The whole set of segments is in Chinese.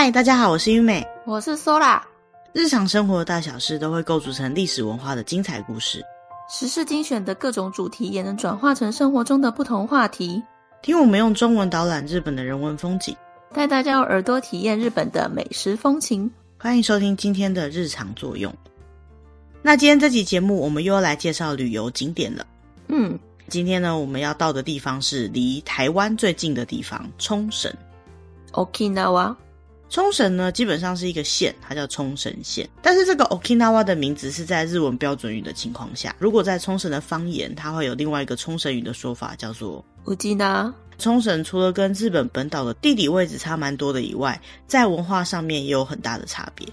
嗨，大家好，我是玉美，我是 Sola。日常生活的大小事都会构筑成历史文化的精彩故事，时事精选的各种主题也能转化成生活中的不同话题。听我们用中文导览日本的人文风景，带大家用耳朵体验日本的美食风情。欢迎收听今天的日常作用。那今天这期节目，我们又要来介绍旅游景点了。嗯，今天呢，我们要到的地方是离台湾最近的地方——冲绳。Okinawa。冲绳呢，基本上是一个县，它叫冲绳县。但是这个 Okinawa 的名字是在日文标准语的情况下，如果在冲绳的方言，它会有另外一个冲绳语的说法，叫做うちな。冲绳除了跟日本本岛的地理位置差蛮多的以外，在文化上面也有很大的差别。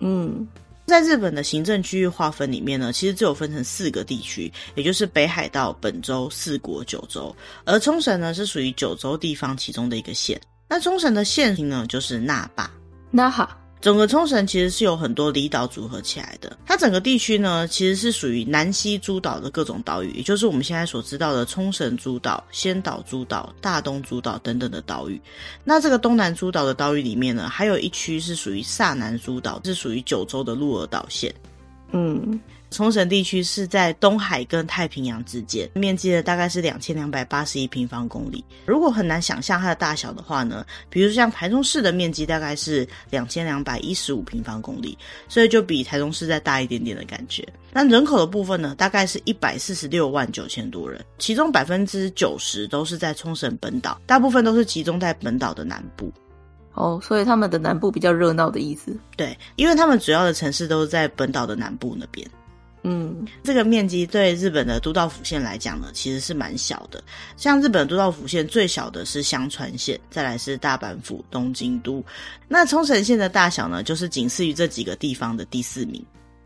嗯，在日本的行政区域划分里面呢，其实只有分成四个地区，也就是北海道、本州、四国、九州，而冲绳呢是属于九州地方其中的一个县。 那冲绳的县名呢，就是那霸。那哈，整个冲绳其实是有很多离岛组合起来的。它整个地区呢，其实是属于南西诸岛的各种岛屿，也就是我们现在所知道的冲绳诸岛、仙岛诸岛、大东诸岛等等的岛屿。那这个东南诸岛的岛屿里面呢，还有一区是属于萨南诸岛，是属于九州的鹿儿岛县。嗯。冲绳地区是在东海跟太平洋之间，面积呢大概是两千两百八十一平方公里。如果很难想象它的大小的话呢，比如像台中市的面积大概是两千两百一十五平方公里，所以就比台中市再大一点点的感觉。那人口的部分呢，大概是一百四十六万九千多人，其中百分之九十都是在冲绳本岛，大部分都是集中在本岛的南部。哦，所以他们的南部比较热闹的意思。对，因为他们主要的城市都是在本岛的南部那边。嗯，这个面积对日本的都道府县来讲呢，其实是蛮小的。像日本都道府县最小的是香川县，再来是大阪府、东京都。那冲绳县的大小呢，就是仅次于这几个地方的第四名。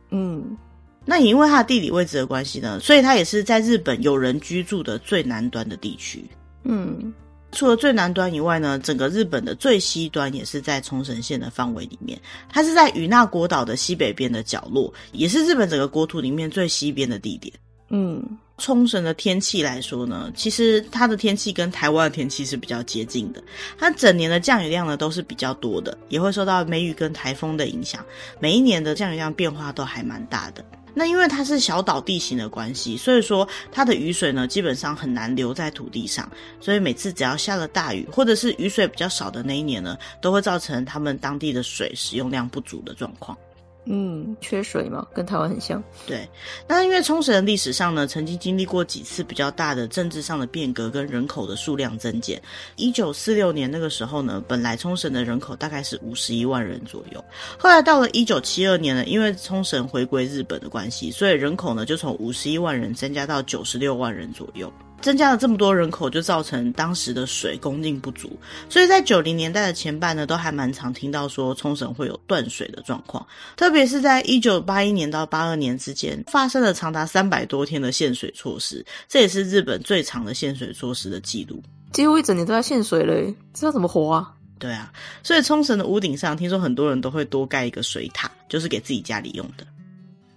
嗯，那也因为它的地理位置的关系呢，所以它也是在日本有人居住的最南端的地区。嗯。除了最南端以外呢，整个日本的最西端也是在冲绳县的范围里面。它是在与那国岛的西北边的角落，也是日本整个国土里面最西边的地点。嗯，冲绳的天气来说呢，其实它的天气跟台湾的天气是比较接近的。它整年的降雨量呢都是比较多的，也会受到梅雨跟台风的影响。每一年的降雨量变化都还蛮大的。那因为它是小岛地形的关系，所以说它的雨水呢，基本上很难留在土地上，所以每次只要下了大雨，或者是雨水比较少的那一年呢，都会造成他们当地的水使用量不足的状况。嗯，缺水嘛，跟台湾很像。对，那因为冲绳历史上呢，曾经经历过几次比较大的政治上的变革跟人口的数量增减。一九四六年那个时候呢，本来冲绳的人口大概是五十一万人左右，后来到了一九七二年呢，因为冲绳回归日本的关系，所以人口呢就从五十一万人增加到九十六万人左右。增加了这么多人口，就造成当时的水供应不足，所以在九零年代的前半呢，都还蛮常听到说冲绳会有断水的状况，特别是在一九八一年到八二年之间，发生了长达三百多天的限水措施，这也是日本最长的限水措施的记录，几乎一整年都在限水嘞，这要怎么活啊？对啊，所以冲绳的屋顶上，听说很多人都会多盖一个水塔，就是给自己家里用的。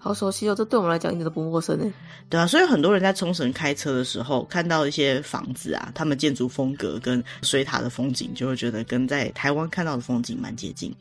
好熟悉哦，这对我们来讲一点都不陌生呢。对啊，所以很多人在冲绳开车的时候，看到一些房子啊，他们建筑风格跟水塔的风景，就会觉得跟在台湾看到的风景蛮接近。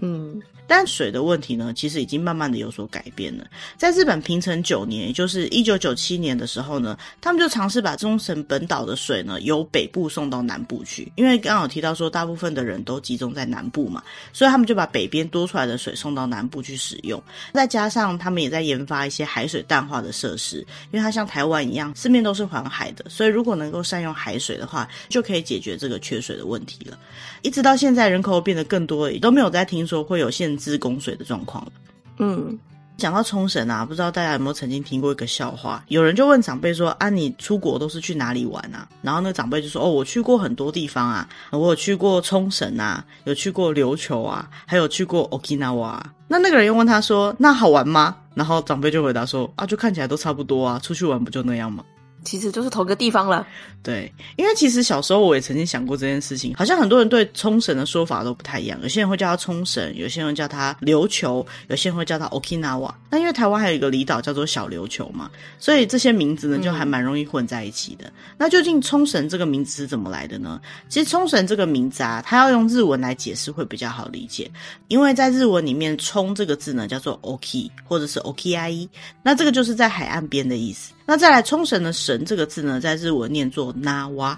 嗯。但水的问题呢，其实已经慢慢的有所改变了。在日本平成九年，也就是一九九七年的时候呢，他们就尝试把冲绳本岛的水呢，由北部送到南部去。因为刚好提到说，大部分的人都集中在南部嘛，所以他们就把北边多出来的水送到南部去使用。再加上他们也在研发一些海水淡化的设施，因为它像台湾一样，四面都是环海的，所以如果能够善用海水的话，就可以解决这个缺水的问题了。一直到现在，人口变得更多，也都没有再停说会有限。制供水的状况了。嗯，讲到冲绳啊，不知道大家有没有曾经听过一个笑话？有人就问长辈说：“啊，你出国都是去哪里玩啊？”然后那长辈就说：“哦，我去过很多地方啊，我有去过冲绳啊，有去过琉球啊，还有去过 Okinawa。”那那个人又问他说：“那好玩吗？”然后长辈就回答说：“啊，就看起来都差不多啊，出去玩不就那样吗？”其实就是同个地方了。对，因为其实小时候我也曾经想过这件事情，好像很多人对冲绳的说法都不太一样。有些人会叫它冲绳，有些人叫它琉球，有些人会叫它 Okinawa。那因为台湾还有一个离岛叫做小琉球嘛，所以这些名字呢就还蛮容易混在一起的。那究竟冲绳这个名字是怎么来的呢？其实冲绳这个名字啊，它要用日文来解释会比较好理解，因为在日文里面“冲”这个字呢叫做 “oki” 或者是 “okiai”，那这个就是在海岸边的意思。那再来冲绳的“绳”这个字呢，在日文念作 “nawa”，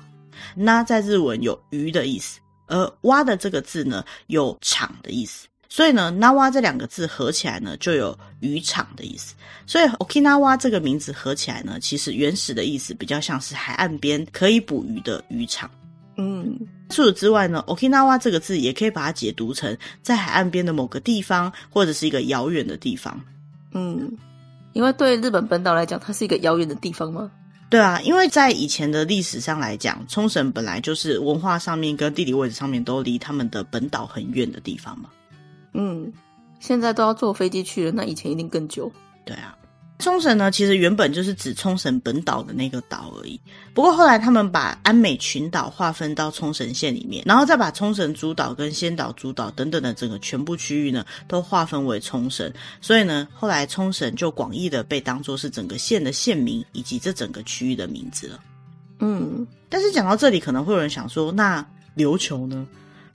那在日文有鱼的意思，而“蛙”的这个字呢有场的意思。所以呢，Nawa 这两个字合起来呢，就有渔场的意思。所以 Okinawa 这个名字合起来呢，其实原始的意思比较像是海岸边可以捕鱼的渔场。嗯，除此之外呢，Okinawa 这个字也可以把它解读成在海岸边的某个地方，或者是一个遥远的地方。嗯，因为对日本本岛来讲，它是一个遥远的地方吗？对啊，因为在以前的历史上来讲，冲绳本来就是文化上面跟地理位置上面都离他们的本岛很远的地方嘛。嗯，现在都要坐飞机去了，那以前一定更久。对啊，冲绳呢，其实原本就是指冲绳本岛的那个岛而已。不过后来他们把安美群岛划分到冲绳县里面，然后再把冲绳主岛跟仙岛主岛等等的整个全部区域呢，都划分为冲绳。所以呢，后来冲绳就广义的被当作是整个县的县名以及这整个区域的名字了。嗯，但是讲到这里，可能会有人想说，那琉球呢？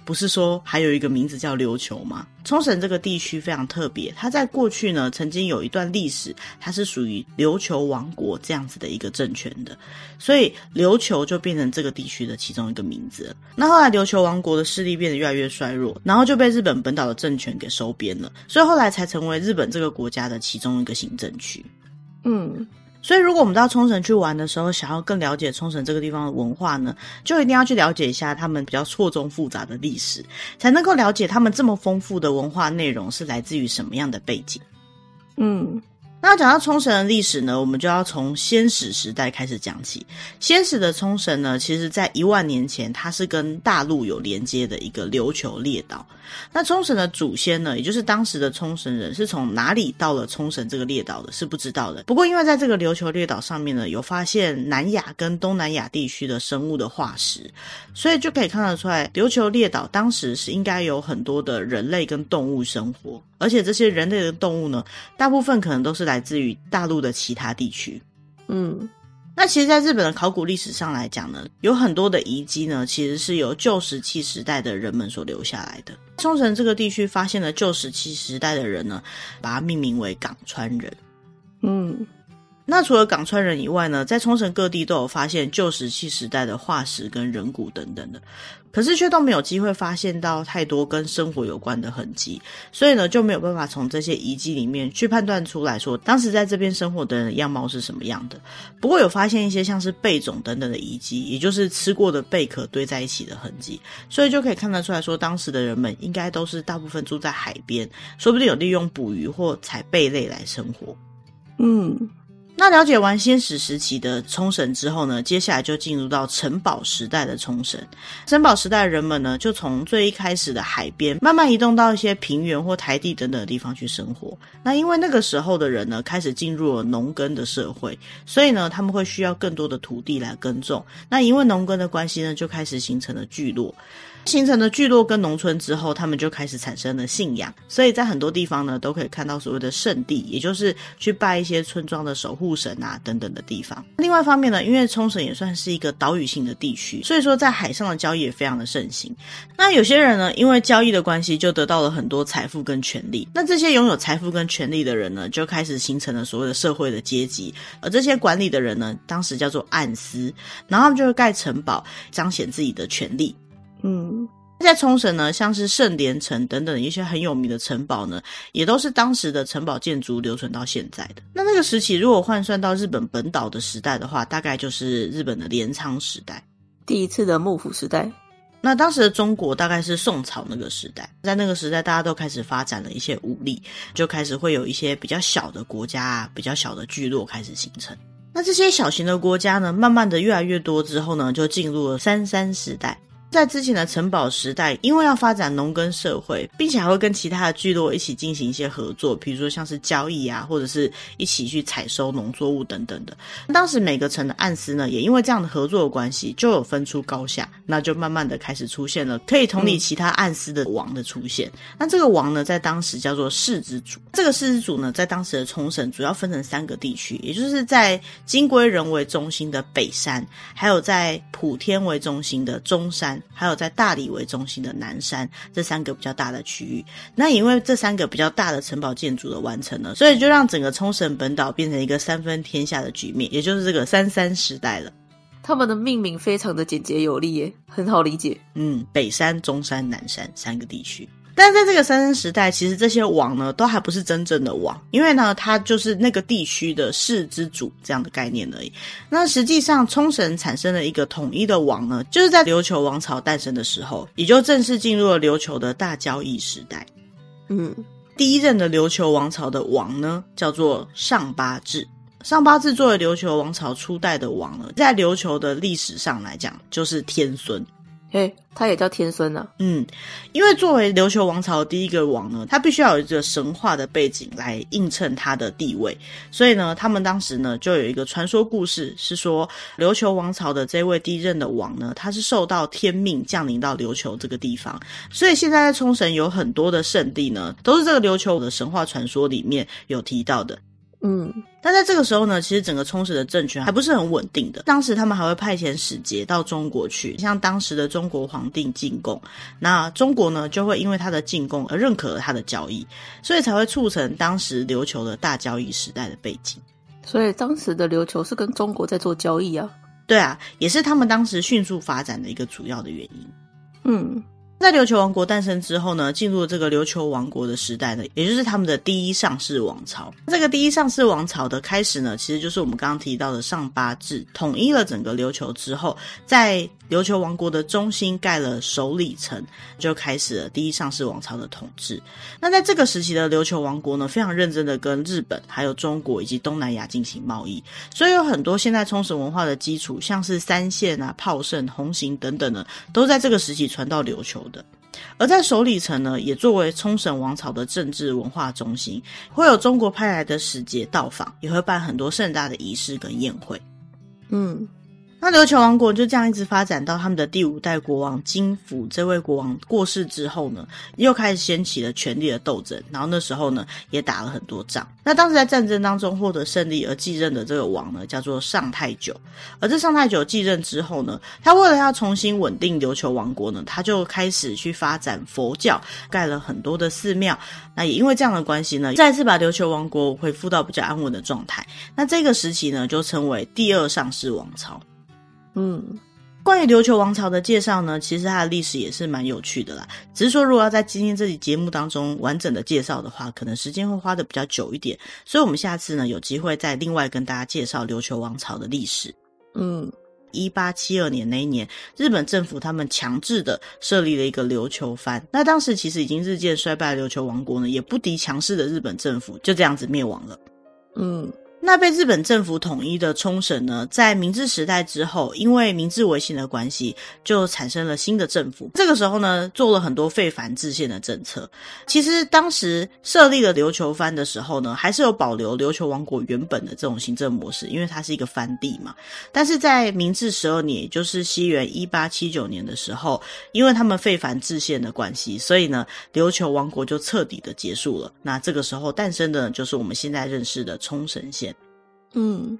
不是说还有一个名字叫琉球吗？冲绳这个地区非常特别，它在过去呢曾经有一段历史，它是属于琉球王国这样子的一个政权的，所以琉球就变成这个地区的其中一个名字。那后来琉球王国的势力变得越来越衰弱，然后就被日本本岛的政权给收编了，所以后来才成为日本这个国家的其中一个行政区。嗯。所以，如果我们到冲绳去玩的时候，想要更了解冲绳这个地方的文化呢，就一定要去了解一下他们比较错综复杂的历史，才能够了解他们这么丰富的文化内容是来自于什么样的背景。嗯。那讲到冲绳的历史呢，我们就要从先史时代开始讲起。先史的冲绳呢，其实在一万年前，它是跟大陆有连接的一个琉球列岛。那冲绳的祖先呢，也就是当时的冲绳人，是从哪里到了冲绳这个列岛的，是不知道的。不过，因为在这个琉球列岛上面呢，有发现南亚跟东南亚地区的生物的化石，所以就可以看得出来，琉球列岛当时是应该有很多的人类跟动物生活。而且这些人类的动物呢，大部分可能都是来自于大陆的其他地区。嗯，那其实，在日本的考古历史上来讲呢，有很多的遗迹呢，其实是由旧石器时代的人们所留下来的。冲绳这个地区发现了旧石器时代的人呢，把它命名为港川人。嗯。那除了港川人以外呢，在冲绳各地都有发现旧石器时代的化石跟人骨等等的，可是却都没有机会发现到太多跟生活有关的痕迹，所以呢就没有办法从这些遗迹里面去判断出来说当时在这边生活的人样貌是什么样的。不过有发现一些像是贝种等等的遗迹，也就是吃过的贝壳堆在一起的痕迹，所以就可以看得出来说当时的人们应该都是大部分住在海边，说不定有利用捕鱼或采贝类来生活。嗯。那了解完先史时期的冲绳之后呢，接下来就进入到城堡时代的冲绳。城堡时代的人们呢，就从最一开始的海边，慢慢移动到一些平原或台地等等的地方去生活。那因为那个时候的人呢，开始进入了农耕的社会，所以呢，他们会需要更多的土地来耕种。那因为农耕的关系呢，就开始形成了聚落。形成了聚落跟农村之后，他们就开始产生了信仰，所以在很多地方呢，都可以看到所谓的圣地，也就是去拜一些村庄的守护神啊等等的地方。另外一方面呢，因为冲绳也算是一个岛屿性的地区，所以说在海上的交易也非常的盛行。那有些人呢，因为交易的关系，就得到了很多财富跟权力。那这些拥有财富跟权力的人呢，就开始形成了所谓的社会的阶级。而这些管理的人呢，当时叫做暗司，然后他们就会盖城堡，彰显自己的权力。嗯，在冲绳呢，像是圣莲城等等一些很有名的城堡呢，也都是当时的城堡建筑留存到现在的。那那个时期，如果换算到日本本岛的时代的话，大概就是日本的镰仓时代，第一次的幕府时代。那当时的中国大概是宋朝那个时代，在那个时代，大家都开始发展了一些武力，就开始会有一些比较小的国家啊，比较小的聚落开始形成。那这些小型的国家呢，慢慢的越来越多之后呢，就进入了三山时代。在之前的城堡时代，因为要发展农耕社会，并且还会跟其他的聚落一起进行一些合作，比如说像是交易啊，或者是一起去采收农作物等等的。当时每个城的暗司呢，也因为这样的合作的关系，就有分出高下，那就慢慢的开始出现了可以统领其他暗司的王的出现。那这个王呢，在当时叫做世之主。这个世之主呢，在当时的冲绳主要分成三个地区，也就是在金龟人为中心的北山，还有在普天为中心的中山。还有在大理为中心的南山，这三个比较大的区域，那因为这三个比较大的城堡建筑的完成了，所以就让整个冲绳本岛变成一个三分天下的局面，也就是这个三山时代了。他们的命名非常的简洁有力耶，很好理解。嗯，北山、中山、南山三个地区。但在这个三生时代，其实这些王呢，都还不是真正的王，因为呢，他就是那个地区的氏之主这样的概念而已。那实际上，冲绳产生了一个统一的王呢，就是在琉球王朝诞生的时候，也就正式进入了琉球的大交易时代。嗯，第一任的琉球王朝的王呢，叫做上八智。上八智作为琉球王朝初代的王呢，在琉球的历史上来讲，就是天孙。嘿，他也叫天孙呢、嗯，因为作为琉球王朝的第一个王呢，他必须要有一个神话的背景来映衬他的地位，所以呢，他们当时呢就有一个传说故事，是说琉球王朝的这位第一任的王呢，他是受到天命降临到琉球这个地方，所以现在在冲绳有很多的圣地呢，都是这个琉球的神话传说里面有提到的。嗯，但在这个时候呢，其实整个充实的政权还不是很稳定的。当时他们还会派遣使节到中国去，向当时的中国皇帝进贡。那中国呢，就会因为他的进贡而认可了他的交易，所以才会促成当时琉球的大交易时代的背景。所以当时的琉球是跟中国在做交易啊？对啊，也是他们当时迅速发展的一个主要的原因。嗯。在琉球王国诞生之后呢，进入这个琉球王国的时代呢，也就是他们的第一上市王朝。这个第一上市王朝的开始呢，其实就是我们刚刚提到的上八智统一了整个琉球之后，在琉球王国的中心盖了首里城，就开始了第一上市王朝的统治。那在这个时期的琉球王国呢，非常认真的跟日本、还有中国以及东南亚进行贸易，所以有很多现在冲绳文化的基础，像是三线啊、炮盛、红型等等的，都在这个时期传到琉球。的，而在首里城呢，也作为冲绳王朝的政治文化中心，会有中国派来的使节到访，也会办很多盛大的仪式跟宴会。嗯。那琉球王国就这样一直发展到他们的第五代国王金府这位国王过世之后呢，又开始掀起了权力的斗争。然后那时候呢，也打了很多仗。那当时在战争当中获得胜利而继任的这个王呢，叫做上太久。而这上太久继任之后呢，他为了要重新稳定琉球王国呢，他就开始去发展佛教，盖了很多的寺庙。那也因为这样的关系呢，再次把琉球王国恢复到比较安稳的状态。那这个时期呢，就称为第二上氏王朝。嗯，关于琉球王朝的介绍呢，其实它的历史也是蛮有趣的啦。只是说，如果要在今天这期节目当中完整的介绍的话，可能时间会花的比较久一点。所以，我们下次呢有机会再另外跟大家介绍琉球王朝的历史。嗯，一八七二年那一年，日本政府他们强制的设立了一个琉球藩。那当时其实已经日渐衰败的琉球王国呢，也不敌强势的日本政府，就这样子灭亡了。嗯。那被日本政府统一的冲绳呢，在明治时代之后，因为明治维新的关系，就产生了新的政府。这个时候呢，做了很多废藩置县的政策。其实当时设立了琉球藩的时候呢，还是有保留琉球王国原本的这种行政模式，因为它是一个藩地嘛。但是在明治十二年，也就是西元一八七九年的时候，因为他们废藩置县的关系，所以呢，琉球王国就彻底的结束了。那这个时候诞生的，就是我们现在认识的冲绳县。嗯，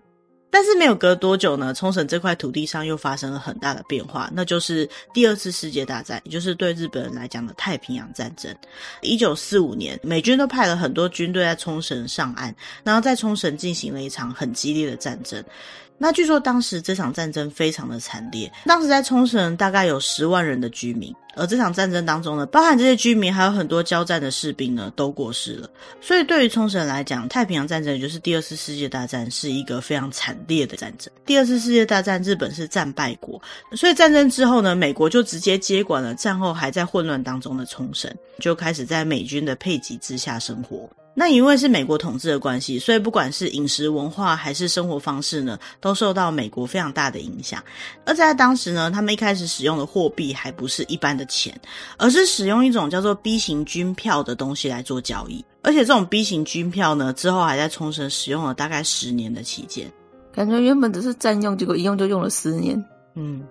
但是没有隔多久呢，冲绳这块土地上又发生了很大的变化，那就是第二次世界大战，也就是对日本人来讲的太平洋战争。一九四五年，美军都派了很多军队在冲绳上岸，然后在冲绳进行了一场很激烈的战争。那据说当时这场战争非常的惨烈，当时在冲绳大概有十万人的居民，而这场战争当中呢，包含这些居民还有很多交战的士兵呢，都过世了。所以对于冲绳来讲，太平洋战争也就是第二次世界大战是一个非常惨烈的战争。第二次世界大战日本是战败国，所以战争之后呢，美国就直接接管了战后还在混乱当中的冲绳，就开始在美军的配给之下生活。那因为是美国统治的关系，所以不管是饮食文化还是生活方式呢，都受到美国非常大的影响。而在当时呢，他们一开始使用的货币还不是一般的钱，而是使用一种叫做 B 型军票的东西来做交易。而且这种 B 型军票呢，之后还在冲绳使用了大概十年的期间。感觉原本只是占用，结果一用就用了十年。嗯，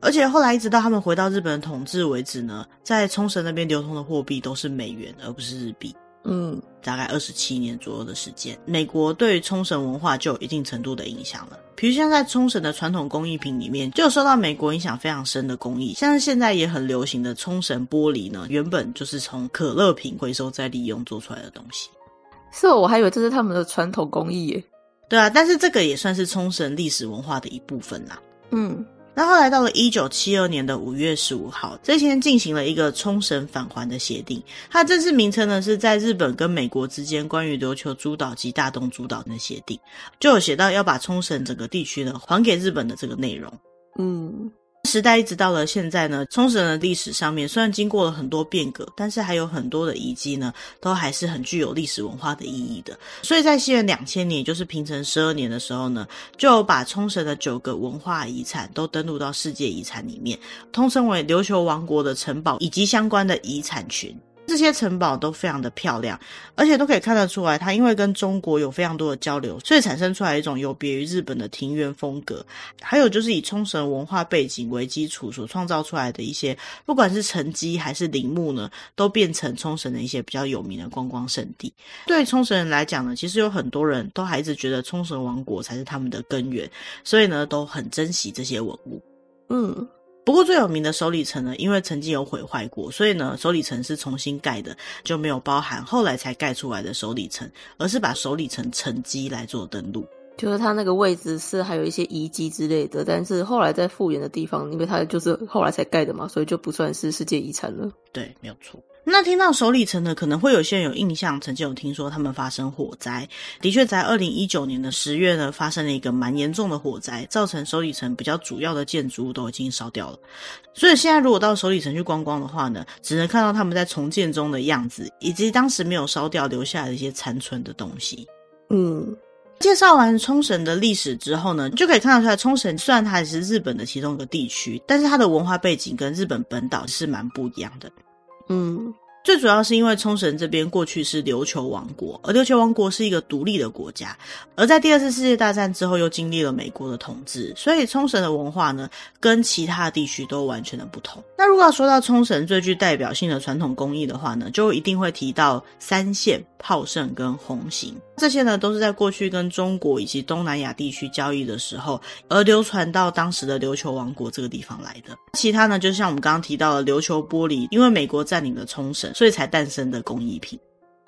而且后来一直到他们回到日本的统治为止呢，在冲绳那边流通的货币都是美元，而不是日币。嗯，大概二十七年左右的时间，美国对冲绳文化就有一定程度的影响了。比如像在冲绳的传统工艺品里面，就有受到美国影响非常深的工艺，像是现在也很流行的冲绳玻璃呢，原本就是从可乐瓶回收再利用做出来的东西。是哦，我还以为这是他们的传统工艺耶。对啊，但是这个也算是冲绳历史文化的一部分啦。嗯。那后来到了一九七二年的五月十五号，这天进行了一个冲绳返还的协定。它正式名称呢是在日本跟美国之间关于琉球诸岛及大东诸岛的协定，就有写到要把冲绳整个地区呢还给日本的这个内容。嗯。时代一直到了现在呢，冲绳的历史上面虽然经过了很多变革，但是还有很多的遗迹呢，都还是很具有历史文化的意义的。所以在西元两千年，也就是平成十二年的时候呢，就把冲绳的九个文化遗产都登录到世界遗产里面，通称为琉球王国的城堡以及相关的遗产群。这些城堡都非常的漂亮，而且都可以看得出来，它因为跟中国有非常多的交流，所以产生出来一种有别于日本的庭园风格。还有就是以冲绳文化背景为基础所创造出来的一些，不管是城基还是陵墓呢，都变成冲绳的一些比较有名的观光圣地。对冲绳人来讲呢，其实有很多人都还一直觉得冲绳王国才是他们的根源，所以呢，都很珍惜这些文物。嗯。不过最有名的首里城呢，因为曾经有毁坏过，所以呢，首里城是重新盖的，就没有包含后来才盖出来的首里城，而是把首里城沉积来做登陆。就是它那个位置是还有一些遗迹之类的，但是后来在复原的地方，因为它就是后来才盖的嘛，所以就不算是世界遗产了。对，没有错。那听到首里城呢，可能会有些人有印象，曾经有听说他们发生火灾。的确，在二零一九年的十月呢，发生了一个蛮严重的火灾，造成首里城比较主要的建筑物都已经烧掉了。所以现在如果到首里城去观光的话呢，只能看到他们在重建中的样子，以及当时没有烧掉留下来的一些残存的东西。嗯。介绍完冲绳的历史之后呢，就可以看得出来，冲绳虽然它也是日本的其中一个地区，但是它的文化背景跟日本本岛是蛮不一样的。嗯。最主要是因为冲绳这边过去是琉球王国，而琉球王国是一个独立的国家，而在第二次世界大战之后又经历了美国的统治，所以冲绳的文化呢跟其他地区都完全的不同。那如果要说到冲绳最具代表性的传统工艺的话呢，就一定会提到三线、炮胜跟红型，这些呢都是在过去跟中国以及东南亚地区交易的时候而流传到当时的琉球王国这个地方来的。其他呢，就像我们刚刚提到的琉球玻璃，因为美国占领了冲绳。所以才诞生的工艺品，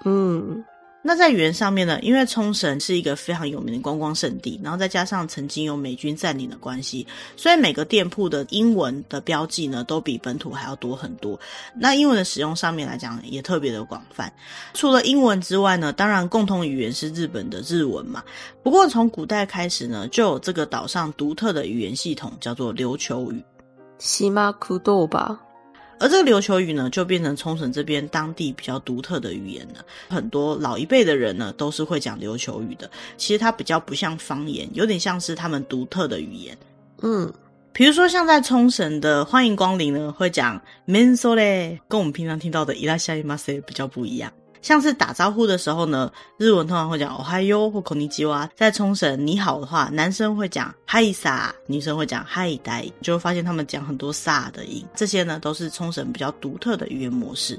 嗯，那在语言上面呢，因为冲绳是一个非常有名的观光胜地，然后再加上曾经有美军占领的关系，所以每个店铺的英文的标记呢，都比本土还要多很多。那英文的使用上面来讲，也特别的广泛。除了英文之外呢，当然共同语言是日本的日文嘛。不过从古代开始呢，就有这个岛上独特的语言系统，叫做琉球语。西马库多吧。而这个琉球语呢，就变成冲绳这边当地比较独特的语言了。很多老一辈的人呢，都是会讲琉球语的。其实它比较不像方言，有点像是他们独特的语言。嗯，比如说像在冲绳的欢迎光临呢，会讲 mensole，跟我们平常听到的いらっしゃいませ比较不一样。 像是打招呼的时候呢，日文通常会讲おはよう或こんにちは。在冲绳你好的话，男生会讲はいさ，女生会讲はいだい，就会发现他们讲很多さ的音。这些呢都是冲绳比较独特的语言模式。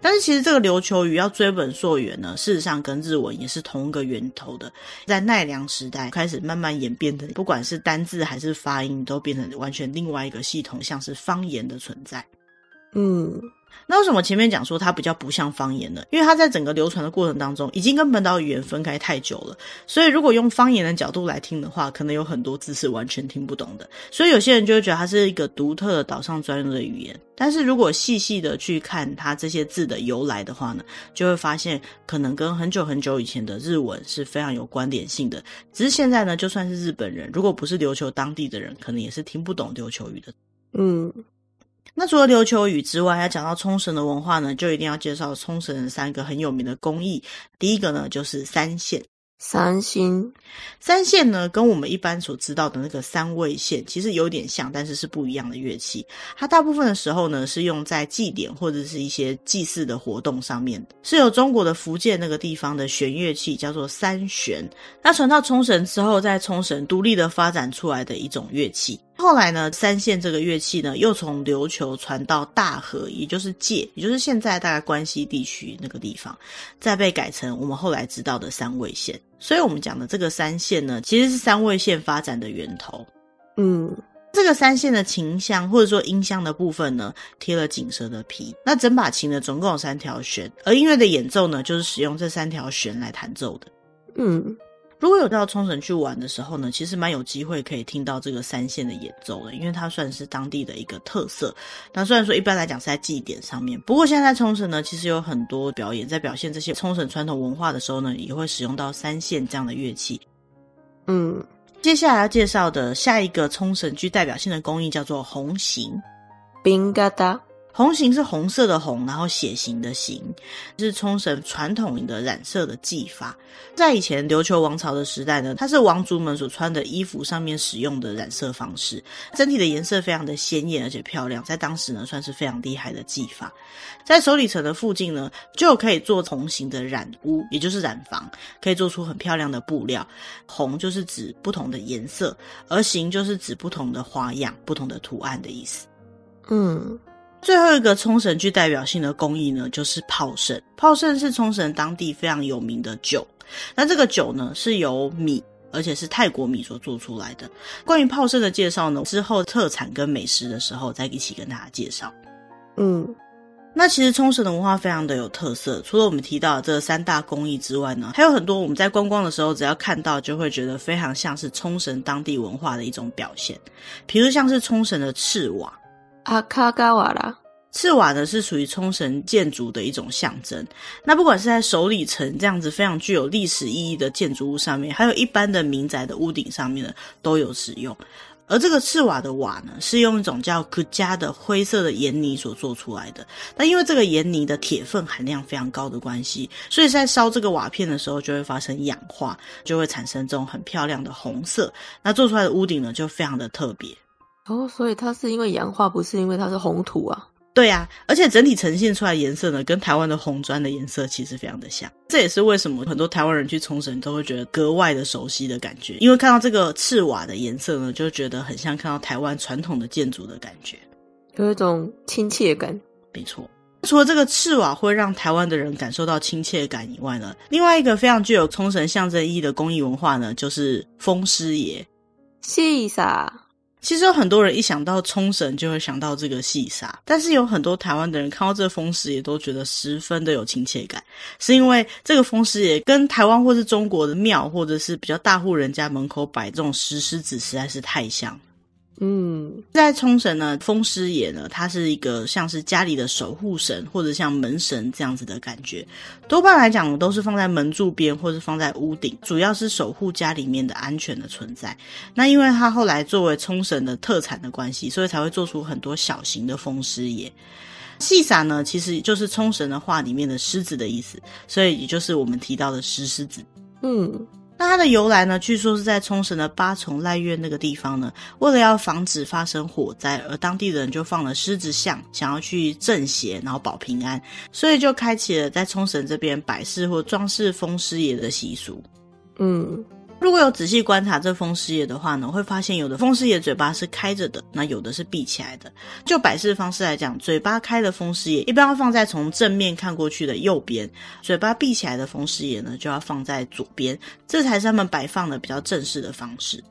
但是其实这个琉球语要追本溯源呢，事实上跟日文也是同一个源头的。在奈良时代开始慢慢演变的，不管是单字还是发音，都变成完全另外一个系统，像是方言的存在。嗯。 那为什么前面讲说它比较不像方言呢？因为它在整个流传的过程当中，已经跟本岛语言分开太久了。所以如果用方言的角度来听的话，可能有很多字是完全听不懂的。所以有些人就会觉得它是一个独特的岛上专用的语言。但是如果细细的去看它这些字的由来的话呢，就会发现可能跟很久很久以前的日文是非常有关联性的。只是现在呢，就算是日本人，如果不是琉球当地的人，可能也是听不懂琉球语的。嗯。那除了琉球语之外，要讲到冲绳的文化呢，就一定要介绍冲绳的三个很有名的工艺。第一个呢，就是三线。三星，三线呢，跟我们一般所知道的那个三味线其实有点像，但是是不一样的乐器。它大部分的时候呢，是用在祭典或者是一些祭祀的活动上面，是由中国的福建那个地方的弦乐器叫做三弦。那传到冲绳之后，在冲绳独立的发展出来的一种乐器。后来呢，三线这个乐器呢，又从琉球传到大和，也就是界，也就是现在大概关西地区那个地方，再被改成我们后来知道的三味线。所以，我们讲的这个三线呢，其实是三味线发展的源头。嗯，这个三线的琴箱或者说音箱的部分呢，贴了锦蛇的皮。那整把琴呢，总共有三条弦，而音乐的演奏呢，就是使用这三条弦来弹奏的。嗯。如果有到冲绳去玩的时候呢，其实蛮有机会可以听到这个三线的演奏的，因为它算是当地的一个特色。那虽然说一般来讲是在祭典上面，不过现在在冲绳呢，其实有很多表演在表现这些冲绳传统文化的时候呢，也会使用到三线这样的乐器。嗯，接下来要介绍的下一个冲绳具代表性的工艺叫做红型。冰嘎达。红型是红色的红，然后血型的型，是冲绳传统的染色的技法。在以前琉球王朝的时代呢，它是王族们所穿的衣服上面使用的染色方式，整体的颜色非常的鲜艳而且漂亮，在当时呢算是非常厉害的技法。在首里城的附近呢，就可以做红型的染屋，也就是染房，可以做出很漂亮的布料。红就是指不同的颜色，而型就是指不同的花样、不同的图案的意思。嗯。最后一个冲绳具代表性的工艺呢，就是泡盛。泡盛是冲绳当地非常有名的酒。那这个酒呢，是由米，而且是泰国米所做出来的。关于泡盛的介绍呢，之后特产跟美食的时候再一起跟大家介绍。嗯，那其实冲绳的文化非常的有特色，除了我们提到的这三大工艺之外呢，还有很多我们在观光的时候只要看到就会觉得非常像是冲绳当地文化的一种表现。比如像是冲绳的赤瓦。阿卡嘎瓦拉，赤瓦呢是属于冲绳建筑的一种象征。那不管是在首里城这样子非常具有历史意义的建筑物上面，还有一般的民宅的屋顶上面呢，都有使用。而这个赤瓦的瓦呢，是用一种叫库加的灰色的盐泥所做出来的。那因为这个盐泥的铁分含量非常高的关系，所以在烧这个瓦片的时候就会发生氧化，就会产生这种很漂亮的红色。那做出来的屋顶呢，就非常的特别。哦，所以它是因为氧化，不是因为它是红土啊？对啊，而且整体呈现出来的颜色呢，跟台湾的红砖的颜色其实非常的像。这也是为什么很多台湾人去冲绳都会觉得格外的熟悉的感觉，因为看到这个赤瓦的颜色呢，就觉得很像看到台湾传统的建筑的感觉，有一种亲切感。没错，除了这个赤瓦会让台湾的人感受到亲切感以外呢，另外一个非常具有冲绳象征意义的工艺文化呢，就是风师爷。细沙。其实有很多人一想到冲绳就会想到这个细沙，但是有很多台湾的人看到这个风狮也都觉得十分的有亲切感，是因为这个风狮也跟台湾或是中国的庙或者是比较大户人家门口摆这种石狮子实在是太像。嗯，在冲绳呢，风狮爷呢，它是一个像是家里的守护神，或者像门神这样子的感觉。多半来讲，都是放在门柱边，或是放在屋顶，主要是守护家里面的安全的存在。那因为它后来作为冲绳的特产的关系，所以才会做出很多小型的风狮爷。细撒呢，其实就是冲绳的话里面的狮子的意思，所以也就是我们提到的石狮子。嗯。那它的由来呢？据说是在冲绳的八重濑院那个地方呢，为了要防止发生火灾，而当地的人就放了狮子像，想要去镇邪，然后保平安，所以就开启了在冲绳这边摆饰或装饰风狮爷的习俗。嗯，如果有仔细观察这风师爷的话呢，会发现有的风师爷嘴巴是开着的，那有的是闭起来的。就摆饰方式来讲，嘴巴开的风师爷一般要放在从正面看过去的右边，嘴巴闭起来的风师爷呢就要放在左边，这才是他们摆放的比较正式的方式。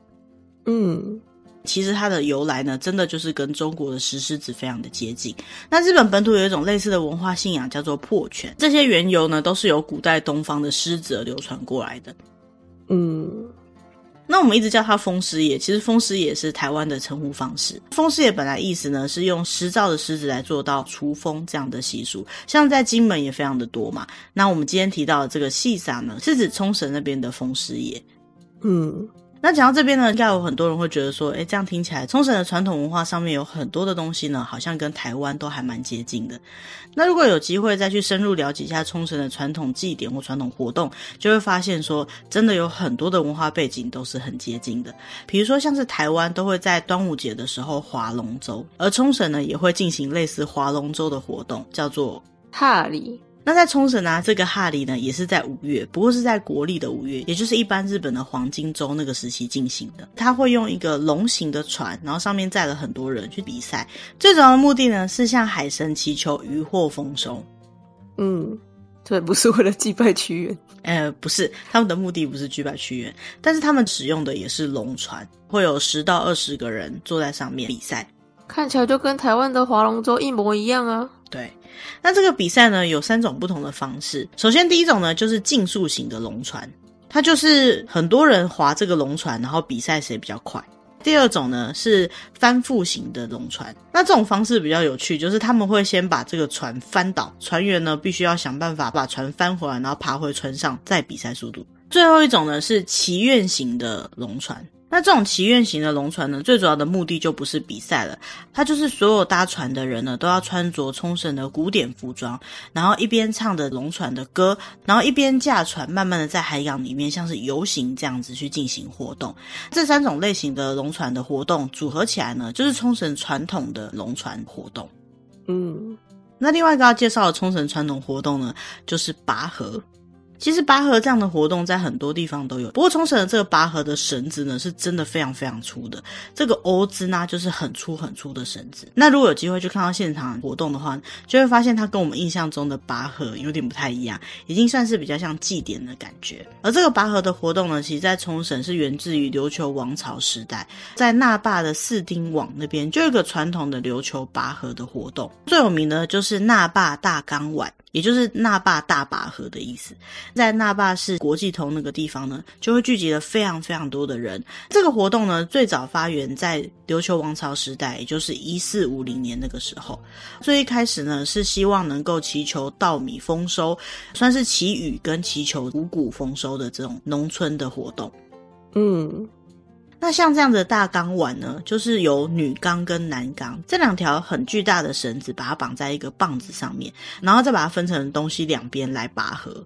嗯，其实它的由来呢，真的就是跟中国的石狮子非常的接近。那日本本土有一种类似的文化信仰，叫做破拳，这些缘由呢，都是由古代东方的狮子流传过来的。嗯，那我们一直叫它风师爷，其实风师爷是台湾的称呼方式。风师爷本来意思呢是用石造的狮子来做到除风这样的习俗，像在金门也非常的多嘛。那我们今天提到的这个细沙呢，是指冲绳那边的风师爷。嗯，那讲到这边呢，应该有很多人会觉得说，诶，这样听起来，冲绳的传统文化上面有很多的东西呢，好像跟台湾都还蛮接近的。那如果有机会再去深入了解一下冲绳的传统祭典或传统活动，就会发现说，真的有很多的文化背景都是很接近的。比如说，像是台湾都会在端午节的时候划龙舟，而冲绳呢也会进行类似划龙舟的活动，叫做踏里。那在冲绳啊，这个哈里呢，也是在五月，不过是在国历的五月，也就是一般日本的黄金周那个时期进行的。他会用一个龙形的船，然后上面载了很多人去比赛。最主要的目的呢，是向海神祈求渔获丰收。嗯，对，不是为了祭拜屈原。呃，不是，他们的目的不是祭拜屈原，但是他们使用的也是龙船，会有十到二十个人坐在上面比赛。看起来就跟台湾的划龙舟一模一样啊。对。那这个比赛呢，有三种不同的方式。首先，第一种呢，就是竞速型的龙船，它就是很多人划这个龙船，然后比赛谁比较快。第二种呢，是翻覆型的龙船，那这种方式比较有趣，就是他们会先把这个船翻倒，船员呢必须要想办法把船翻回来，然后爬回船上，再比赛速度。最后一种呢，是祈愿型的龙船。那这种祈愿型的龙船呢，最主要的目的就不是比赛了，它就是所有搭船的人呢都要穿着冲绳的古典服装，然后一边唱着龙船的歌，然后一边驾船，慢慢的在海洋里面像是游行这样子去进行活动。这三种类型的龙船的活动组合起来呢，就是冲绳传统的龙船活动。嗯，那另外一个要介绍的冲绳传统活动呢，就是拔河。其实拔河这样的活动在很多地方都有，不过冲绳的这个拔河的绳子呢，是真的非常非常粗的。这个钩子呢，就是很粗很粗的绳子。那如果有机会去看到现场活动的话，就会发现它跟我们印象中的拔河有点不太一样，已经算是比较像祭典的感觉。而这个拔河的活动呢，其实在冲绳是源自于琉球王朝时代，在那霸的四丁网那边就有一个传统的琉球拔河的活动，最有名的就是那霸大冈丸。也就是那霸大拔河的意思，在那霸市国际通那个地方呢，就会聚集了非常非常多的人。这个活动呢，最早发源在琉球王朝时代，也就是一四五零年那个时候。最一开始呢，是希望能够祈求稻米丰收，算是祈雨跟祈求五谷丰收的这种农村的活动。嗯。那像这样的大钢碗呢，就是由女钢跟男钢这两条很巨大的绳子，把它绑在一个棒子上面，然后再把它分成东西两边来拔河。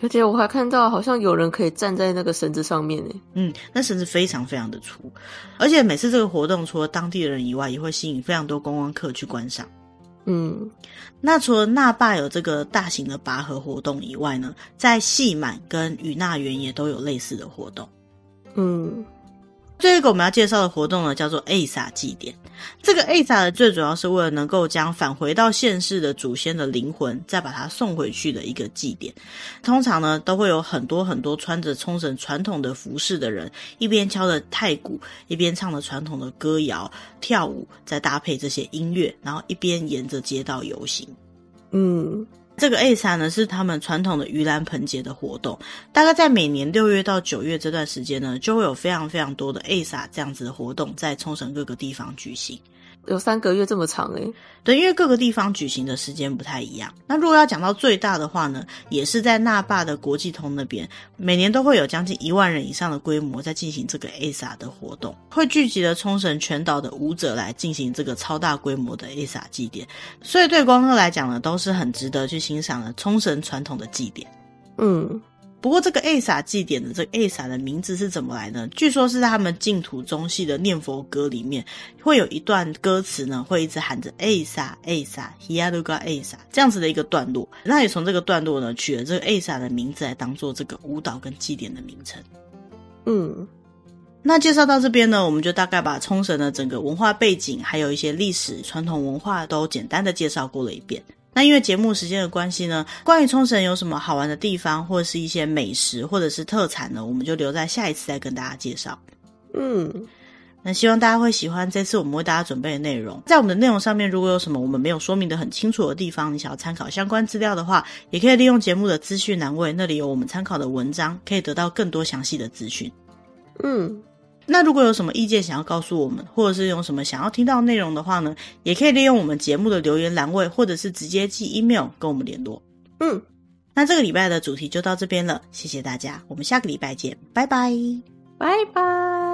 而且我还看到好像有人可以站在那个绳子上面呢。嗯，那绳子非常非常的粗，而且每次这个活动除了当地人以外，也会吸引非常多观光客去观赏。嗯，那除了那霸有这个大型的拔河活动以外呢，在细满跟与那原也都有类似的活动。嗯。最后一个我们要介绍的活动呢，叫做 Asa 祭典。这个 Asa 的最主要是为了能够将返回到现世的祖先的灵魂，再把它送回去的一个祭典。通常呢，都会有很多很多穿着冲绳传统的服饰的人，一边敲着太鼓，一边唱着传统的歌谣，跳舞，再搭配这些音乐，然后一边沿着街道游行。嗯。这个 A 三呢，是他们传统的盂兰盆节的活动，大概在每年六月到九月这段时间呢，就会有非常非常多的 A 三这样子的活动在冲绳各个地方举行。有三个月这么长诶。对，因为各个地方举行的时间不太一样。那如果要讲到最大的话呢，也是在那霸的国际通那边，每年都会有将近一万人以上的规模在进行这个 ASA 的活动，会聚集了冲绳全岛的舞者来进行这个超大规模的 ASA 祭典，所以对观光哥来讲呢，都是很值得去欣赏的冲绳传统的祭典。嗯。不过，这个 Asa 祭典的这个 Asa 的名字是怎么来呢？据说是在他们净土宗系的念佛歌里面，会有一段歌词呢，会一直喊着 Asa Asa Hiyaruga Asa 这样子的一个段落。那也从这个段落呢，取了这个 Asa 的名字来当做这个舞蹈跟祭典的名称。嗯，那介绍到这边呢，我们就大概把冲绳的整个文化背景，还有一些历史传统文化都简单的介绍过了一遍。那因为节目时间的关系呢，关于冲绳有什么好玩的地方，或者是一些美食，或者是特产呢，我们就留在下一次再跟大家介绍。嗯，那希望大家会喜欢这次我们为大家准备的内容。在我们的内容上面，如果有什么我们没有说明的很清楚的地方，你想要参考相关资料的话，也可以利用节目的资讯栏位，那里有我们参考的文章，可以得到更多详细的资讯。嗯。那如果有什么意见想要告诉我们，或者是有什么想要听到内容的话呢，也可以利用我们节目的留言栏位，或者是直接寄 email 跟我们联络。嗯，那这个礼拜的主题就到这边了，谢谢大家，我们下个礼拜见，拜拜。拜拜。